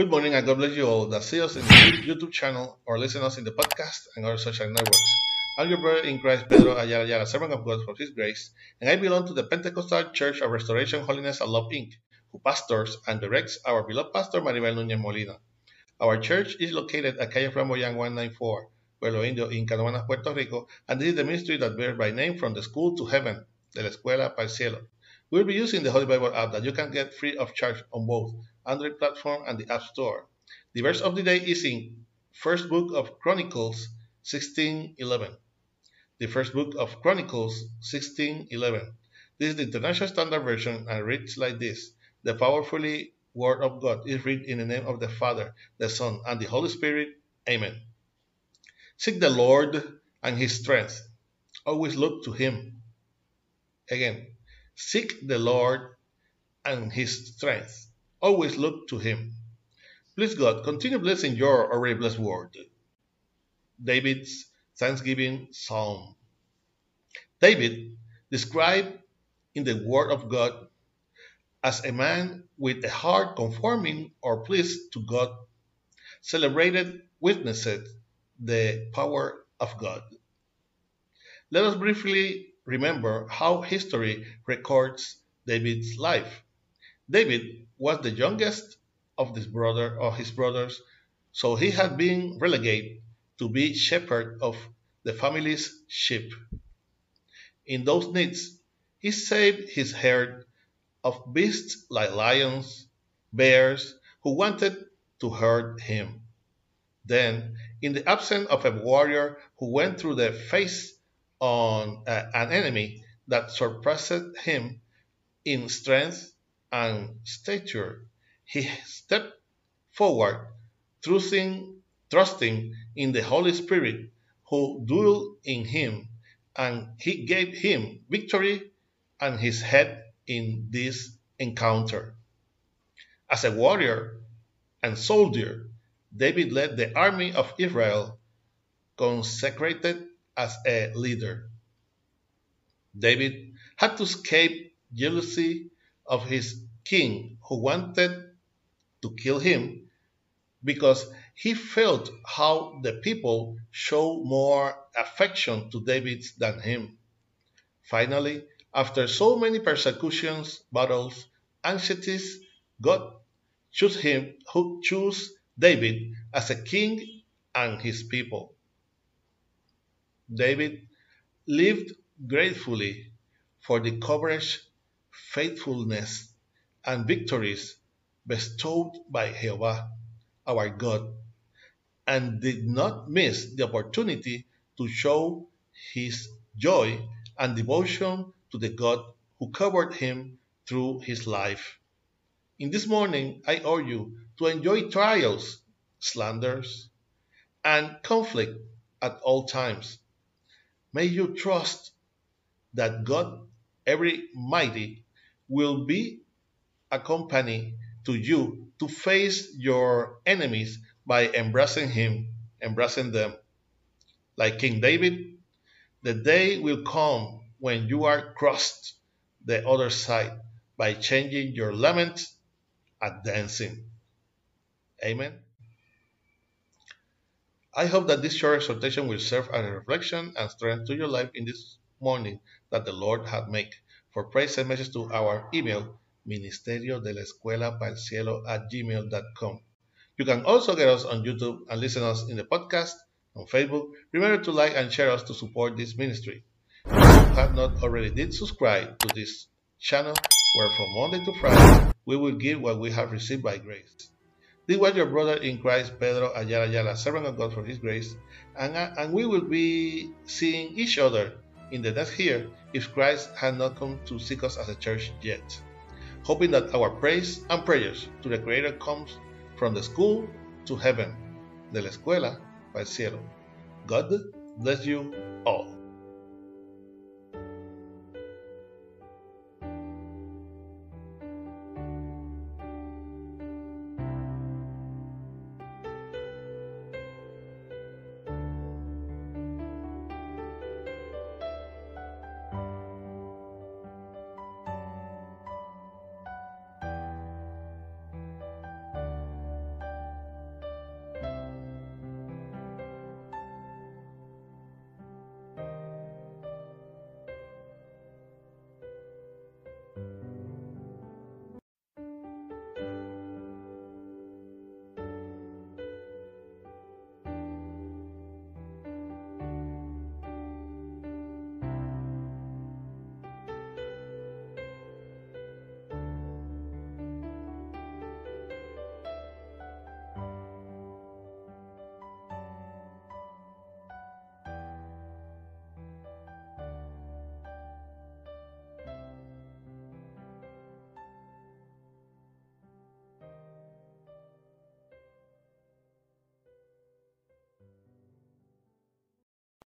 Good morning and God bless you all that see us in the YouTube channel or listen us in the podcast and other social networks. I'm your brother in Christ, Pedro Ayala Ayala, servant of God for His grace, and I belong to the Pentecostal Church of Restoration, Holiness, and Love, Inc., who pastors and directs our beloved pastor Maribel Núñez Molina. Our church is located at Calle Flamboyant 194, Pueblo Indio, in Canóvanas, Puerto Rico, and this is the ministry that bears by name from the school to heaven, de la escuela para el cielo. We'll be using the Holy Bible app that you can get free of charge on both Android platform and the App Store. The verse of the day is in First Book of Chronicles 16:11. The First Book of Chronicles 16:11. This is the International Standard Version and reads like this: The powerfully Word of God is read in the name of the Father, the Son, and the Holy Spirit. Amen. Seek the Lord and His strength. Always look to Him. Again, seek the Lord and His strength. Always look to Him. Please, God, continue blessing your already blessed word. David's Thanksgiving Psalm. David described in the Word of God as a man with a heart conforming or pleased to God, celebrated witnessed the power of God. Let us briefly remember how history records David's life. David was the youngest of his brother of his brothers, so he had been relegated to be shepherd of the family's sheep. In those needs, he saved his herd of beasts like lions, bears, who wanted to hurt him. Then, in the absence of a warrior who went through the face on uh, an enemy that surpassed him in strength and stature, he stepped forward, trusting, trusting in the Holy Spirit who dwelt in him, and he gave him victory and his head in this encounter. As a warrior and soldier, David led the army of Israel, consecrated as a leader. David had to escape jealousy of his king who wanted to kill him because he felt how the people showed more affection to David than him. Finally, after so many persecutions, battles, anxieties, God chose him who chose David as a king and his people. David lived gratefully for the courage, faithfulness, and victories bestowed by Jehovah, our God, and did not miss the opportunity to show his joy and devotion to the God who covered him through his life. In this morning, I urge you to enjoy trials, slanders, and conflict at all times. May you trust that God, every mighty, will be a company to you to face your enemies by embracing Him, embracing them. Like King David, the day will come when you are crossed the other side by changing your lament and dancing. Amen. I hope that this short exhortation will serve as a reflection and strength to your life in this morning that the Lord had made. For praise and message to our email, ministerio de la escuela para el cielo at gmail.com. You can also get us on YouTube and listen us in the podcast on Facebook. Remember to like and share us to support this ministry. If you have not already did subscribe to this channel where from Monday to Friday we will give what we have received by grace. This was your brother in Christ, Pedro Ayala Ayala, servant of God for His grace, and, uh, and we will be seeing each other in the next year if Christ had not come to seek us as a church yet. Hoping that our praise and prayers to the Creator comes from the school to heaven, de la escuela para el cielo. God bless you all.